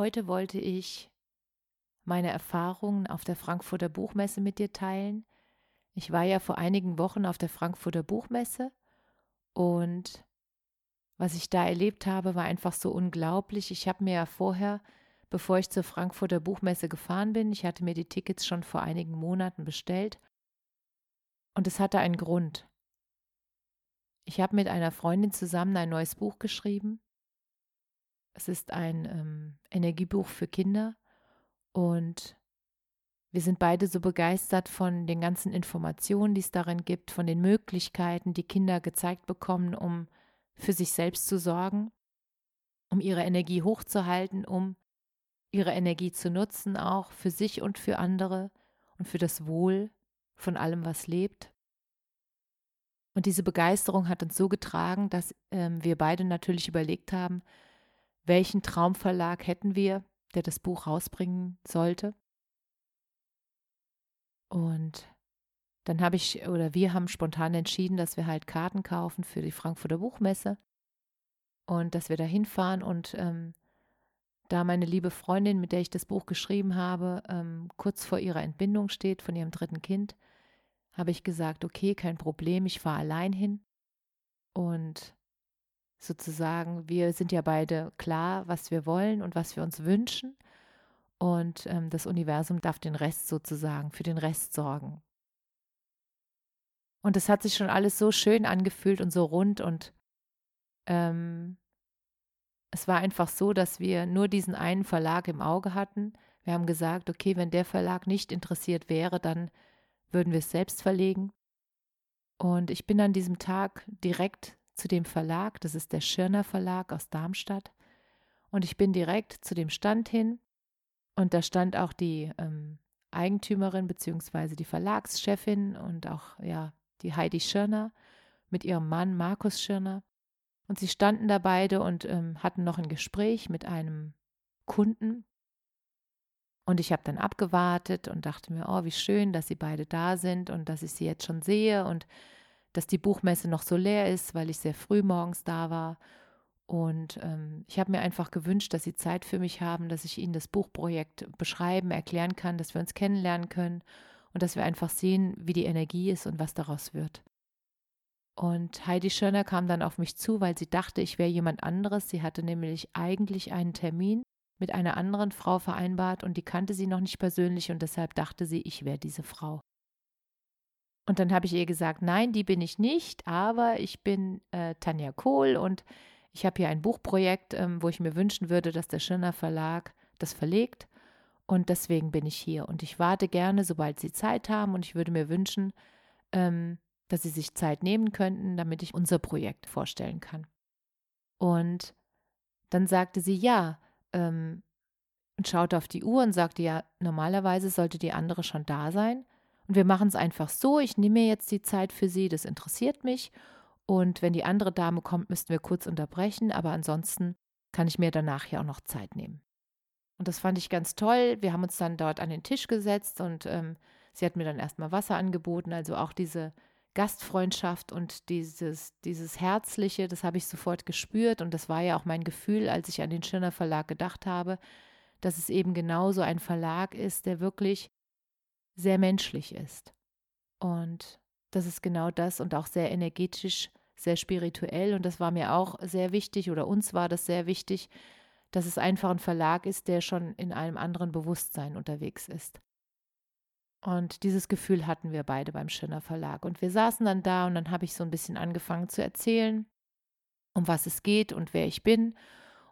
Heute wollte ich meine Erfahrungen auf der Frankfurter Buchmesse mit dir teilen. Ich war ja vor einigen Wochen auf der Frankfurter Buchmesse und was ich da erlebt habe, war einfach so unglaublich. Ich habe mir ja vorher, bevor ich zur Frankfurter Buchmesse gefahren bin, ich hatte mir die Tickets schon vor einigen Monaten bestellt und es hatte einen Grund. Ich habe mit einer Freundin zusammen ein neues Buch geschrieben es ist ein ähm, Energiebuch für Kinder und wir sind beide so begeistert von den ganzen Informationen, die es darin gibt, von den Möglichkeiten, die Kinder gezeigt bekommen, um für sich selbst zu sorgen, um ihre Energie hochzuhalten, um ihre Energie zu nutzen, auch für sich und für andere und für das Wohl von allem, was lebt. Und diese Begeisterung hat uns so getragen, dass ähm, wir beide natürlich überlegt haben, welchen Traumverlag hätten wir, der das Buch rausbringen sollte. Und dann habe ich oder wir haben spontan entschieden, dass wir halt Karten kaufen für die Frankfurter Buchmesse und dass wir da hinfahren und ähm, da meine liebe Freundin, mit der ich das Buch geschrieben habe, ähm, kurz vor ihrer Entbindung steht von ihrem dritten Kind, habe ich gesagt, okay, kein Problem, ich fahre allein hin und sozusagen, wir sind ja beide klar, was wir wollen und was wir uns wünschen. Und ähm, das Universum darf den Rest sozusagen, für den Rest sorgen. Und es hat sich schon alles so schön angefühlt und so rund und ähm, es war einfach so, dass wir nur diesen einen Verlag im Auge hatten. Wir haben gesagt, okay, wenn der Verlag nicht interessiert wäre, dann würden wir es selbst verlegen. Und ich bin an diesem Tag direkt zu dem Verlag, das ist der Schirner Verlag aus Darmstadt. Und ich bin direkt zu dem Stand hin und da stand auch die ähm, Eigentümerin bzw. die Verlagschefin und auch ja die Heidi Schirner mit ihrem Mann Markus Schirner. Und sie standen da beide und ähm, hatten noch ein Gespräch mit einem Kunden. Und ich habe dann abgewartet und dachte mir, oh, wie schön, dass sie beide da sind und dass ich sie jetzt schon sehe und dass die Buchmesse noch so leer ist, weil ich sehr früh morgens da war. Und ähm, ich habe mir einfach gewünscht, dass sie Zeit für mich haben, dass ich ihnen das Buchprojekt beschreiben, erklären kann, dass wir uns kennenlernen können und dass wir einfach sehen, wie die Energie ist und was daraus wird. Und Heidi Schörner kam dann auf mich zu, weil sie dachte, ich wäre jemand anderes. Sie hatte nämlich eigentlich einen Termin mit einer anderen Frau vereinbart und die kannte sie noch nicht persönlich und deshalb dachte sie, ich wäre diese Frau. Und dann habe ich ihr gesagt, nein, die bin ich nicht, aber ich bin äh, Tanja Kohl und ich habe hier ein Buchprojekt, ähm, wo ich mir wünschen würde, dass der Schirner Verlag das verlegt. Und deswegen bin ich hier. Und ich warte gerne, sobald Sie Zeit haben. Und ich würde mir wünschen, ähm, dass Sie sich Zeit nehmen könnten, damit ich unser Projekt vorstellen kann. Und dann sagte sie ja ähm, und schaute auf die Uhr und sagte, ja, normalerweise sollte die andere schon da sein. Und wir machen es einfach so, ich nehme mir jetzt die Zeit für Sie, das interessiert mich. Und wenn die andere Dame kommt, müssten wir kurz unterbrechen, aber ansonsten kann ich mir danach ja auch noch Zeit nehmen. Und das fand ich ganz toll. Wir haben uns dann dort an den Tisch gesetzt und ähm, sie hat mir dann erstmal Wasser angeboten, also auch diese Gastfreundschaft und dieses, dieses Herzliche, das habe ich sofort gespürt und das war ja auch mein Gefühl, als ich an den Schirner Verlag gedacht habe, dass es eben genauso ein Verlag ist, der wirklich sehr menschlich ist. Und das ist genau das und auch sehr energetisch, sehr spirituell. Und das war mir auch sehr wichtig oder uns war das sehr wichtig, dass es einfach ein Verlag ist, der schon in einem anderen Bewusstsein unterwegs ist. Und dieses Gefühl hatten wir beide beim Schöner Verlag. Und wir saßen dann da und dann habe ich so ein bisschen angefangen zu erzählen, um was es geht und wer ich bin.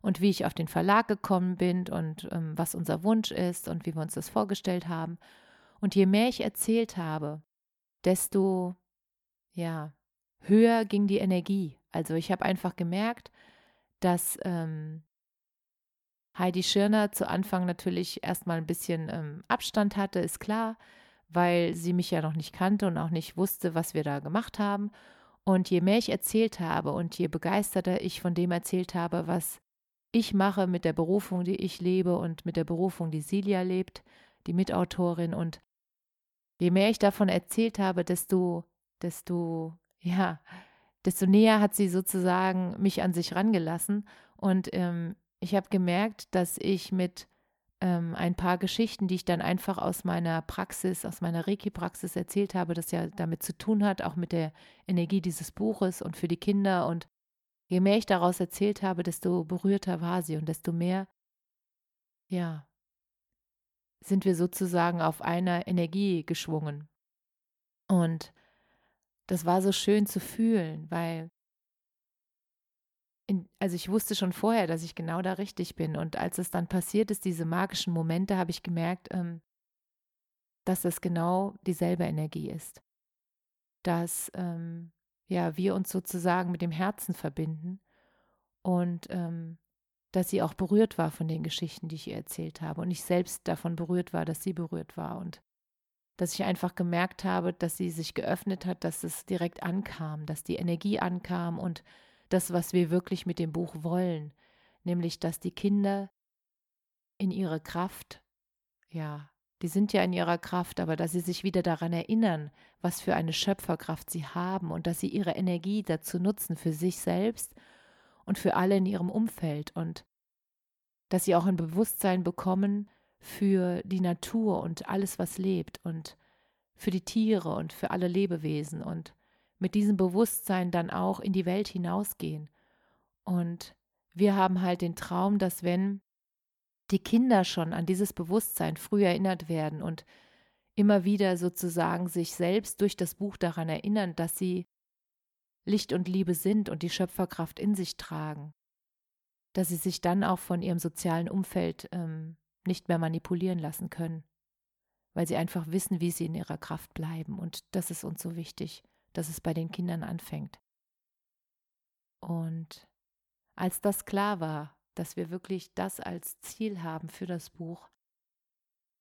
und wie ich auf den Verlag gekommen bin und ähm, was unser Wunsch ist und wie wir uns das vorgestellt haben. Und je mehr ich erzählt habe, desto ja, höher ging die Energie. Also ich habe einfach gemerkt, dass ähm, Heidi Schirner zu Anfang natürlich erstmal ein bisschen ähm, Abstand hatte, ist klar, weil sie mich ja noch nicht kannte und auch nicht wusste, was wir da gemacht haben. Und je mehr ich erzählt habe und je begeisterter ich von dem erzählt habe, was ich mache mit der Berufung, die ich lebe und mit der Berufung, die Silja lebt, die Mitautorin und je mehr ich davon erzählt habe, desto, desto, ja, desto näher hat sie sozusagen mich an sich rangelassen. Und ähm, ich habe gemerkt, dass ich mit ähm, ein paar Geschichten, die ich dann einfach aus meiner Praxis, aus meiner Reiki-Praxis erzählt habe, das ja damit zu tun hat, auch mit der Energie dieses Buches und für die Kinder. Und je mehr ich daraus erzählt habe, desto berührter war sie und desto mehr, ja, sind wir sozusagen auf einer Energie geschwungen. Und das war so schön zu fühlen, weil in, also ich wusste schon vorher, dass ich genau da richtig bin. Und als es dann passiert ist, diese magischen Momente, habe ich gemerkt, ähm, dass das genau dieselbe Energie ist. Dass ähm, ja, wir uns sozusagen mit dem Herzen verbinden und ähm, dass sie auch berührt war von den Geschichten, die ich ihr erzählt habe. Und ich selbst davon berührt war, dass sie berührt war. Und dass ich einfach gemerkt habe, dass sie sich geöffnet hat, dass es direkt ankam, dass die Energie ankam und das, was wir wirklich mit dem Buch wollen, nämlich dass die Kinder in ihre Kraft, ja, die sind ja in ihrer Kraft, aber dass sie sich wieder daran erinnern, was für eine Schöpferkraft sie haben und dass sie ihre Energie dazu nutzen für sich selbst und für alle in ihrem Umfeld. Und dass sie auch ein Bewusstsein bekommen für die Natur und alles, was lebt und für die Tiere und für alle Lebewesen und mit diesem Bewusstsein dann auch in die Welt hinausgehen. Und wir haben halt den Traum, dass wenn die Kinder schon an dieses Bewusstsein früh erinnert werden und immer wieder sozusagen sich selbst durch das Buch daran erinnern, dass sie Licht und Liebe sind und die Schöpferkraft in sich tragen, dass sie sich dann auch von ihrem sozialen Umfeld ähm, nicht mehr manipulieren lassen können, weil sie einfach wissen, wie sie in ihrer Kraft bleiben. Und das ist uns so wichtig dass es bei den Kindern anfängt. Und als das klar war, dass wir wirklich das als Ziel haben für das Buch,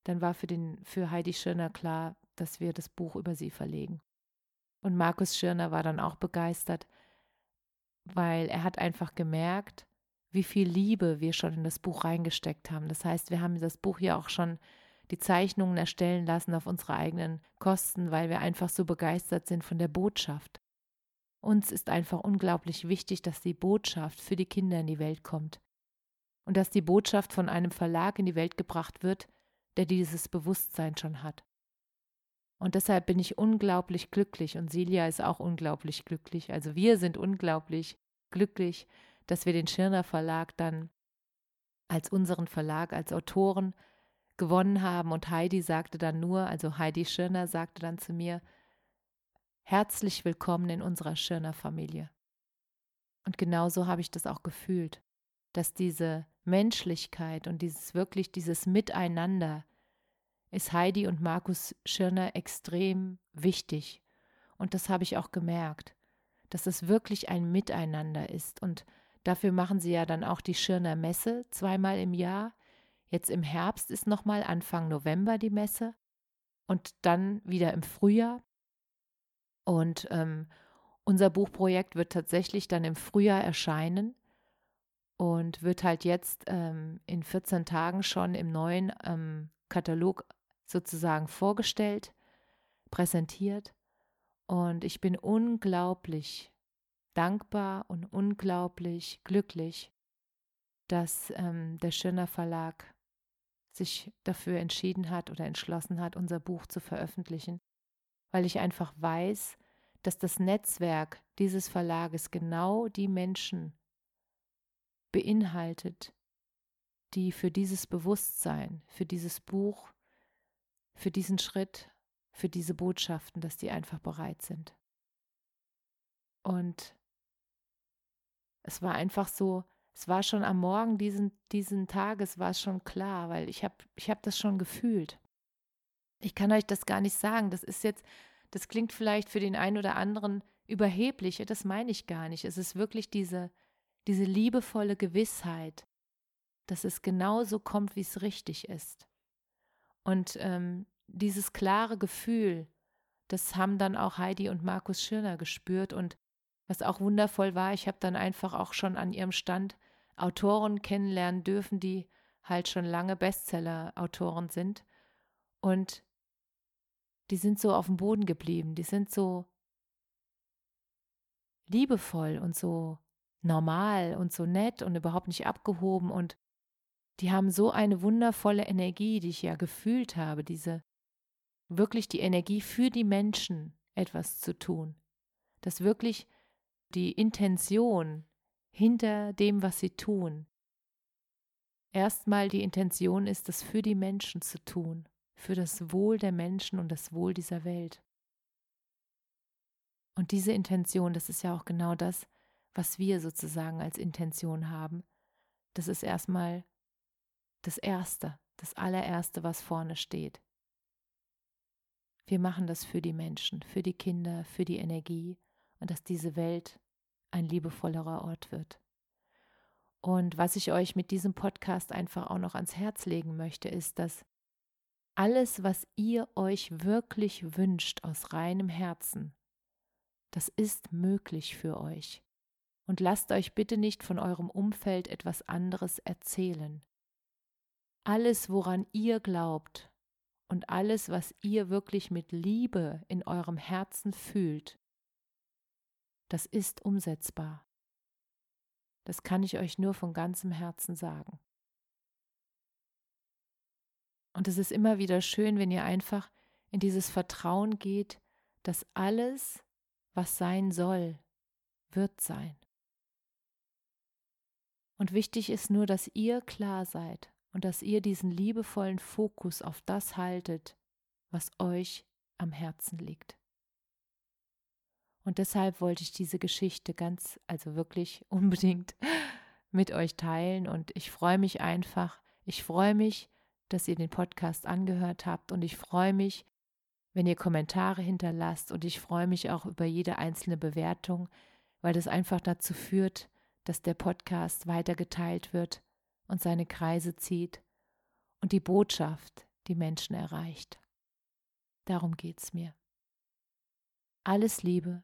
dann war für, den, für Heidi Schirner klar, dass wir das Buch über sie verlegen. Und Markus Schirner war dann auch begeistert, weil er hat einfach gemerkt, wie viel Liebe wir schon in das Buch reingesteckt haben. Das heißt, wir haben das Buch ja auch schon die Zeichnungen erstellen lassen auf unsere eigenen Kosten, weil wir einfach so begeistert sind von der Botschaft. Uns ist einfach unglaublich wichtig, dass die Botschaft für die Kinder in die Welt kommt und dass die Botschaft von einem Verlag in die Welt gebracht wird, der dieses Bewusstsein schon hat. Und deshalb bin ich unglaublich glücklich und Silja ist auch unglaublich glücklich. Also wir sind unglaublich glücklich, dass wir den Schirner Verlag dann als unseren Verlag, als Autoren gewonnen haben. Und Heidi sagte dann nur, also Heidi Schirner sagte dann zu mir, herzlich willkommen in unserer Schirner Familie. Und genauso habe ich das auch gefühlt, dass diese Menschlichkeit und dieses wirklich, dieses Miteinander ist Heidi und Markus Schirner extrem wichtig. Und das habe ich auch gemerkt, dass es wirklich ein Miteinander ist. Und dafür machen sie ja dann auch die Schirner Messe zweimal im Jahr Jetzt im Herbst ist nochmal Anfang November die Messe und dann wieder im Frühjahr. Und ähm, unser Buchprojekt wird tatsächlich dann im Frühjahr erscheinen und wird halt jetzt ähm, in 14 Tagen schon im neuen ähm, Katalog sozusagen vorgestellt, präsentiert. Und ich bin unglaublich dankbar und unglaublich glücklich, dass ähm, der Schöner Verlag sich dafür entschieden hat oder entschlossen hat, unser Buch zu veröffentlichen, weil ich einfach weiß, dass das Netzwerk dieses Verlages genau die Menschen beinhaltet, die für dieses Bewusstsein, für dieses Buch, für diesen Schritt, für diese Botschaften, dass die einfach bereit sind. Und es war einfach so, es war schon am Morgen diesen, diesen Tages war es schon klar, weil ich habe ich hab das schon gefühlt. Ich kann euch das gar nicht sagen. Das ist jetzt, das klingt vielleicht für den einen oder anderen überheblich, das meine ich gar nicht. Es ist wirklich diese, diese liebevolle Gewissheit, dass es genauso kommt, wie es richtig ist. Und ähm, dieses klare Gefühl, das haben dann auch Heidi und Markus Schirner gespürt. Und was auch wundervoll war, ich habe dann einfach auch schon an ihrem Stand Autoren kennenlernen dürfen, die halt schon lange Bestseller-Autoren sind. Und die sind so auf dem Boden geblieben, die sind so liebevoll und so normal und so nett und überhaupt nicht abgehoben und die haben so eine wundervolle Energie, die ich ja gefühlt habe, diese wirklich die Energie für die Menschen etwas zu tun. Dass wirklich die Intention hinter dem, was sie tun. Erstmal die Intention ist, das für die Menschen zu tun, für das Wohl der Menschen und das Wohl dieser Welt. Und diese Intention, das ist ja auch genau das, was wir sozusagen als Intention haben. Das ist erstmal das Erste, das allererste, was vorne steht. Wir machen das für die Menschen, für die Kinder, für die Energie und dass diese Welt ein liebevollerer Ort wird. Und was ich euch mit diesem Podcast einfach auch noch ans Herz legen möchte, ist, dass alles, was ihr euch wirklich wünscht aus reinem Herzen, das ist möglich für euch. Und lasst euch bitte nicht von eurem Umfeld etwas anderes erzählen. Alles, woran ihr glaubt und alles, was ihr wirklich mit Liebe in eurem Herzen fühlt, das ist umsetzbar. Das kann ich euch nur von ganzem Herzen sagen. Und es ist immer wieder schön, wenn ihr einfach in dieses Vertrauen geht, dass alles, was sein soll, wird sein. Und wichtig ist nur, dass ihr klar seid und dass ihr diesen liebevollen Fokus auf das haltet, was euch am Herzen liegt. Und deshalb wollte ich diese Geschichte ganz, also wirklich unbedingt mit euch teilen. Und ich freue mich einfach, ich freue mich, dass ihr den Podcast angehört habt. Und ich freue mich, wenn ihr Kommentare hinterlasst. Und ich freue mich auch über jede einzelne Bewertung, weil das einfach dazu führt, dass der Podcast weitergeteilt wird und seine Kreise zieht und die Botschaft die Menschen erreicht. Darum geht's mir. Alles Liebe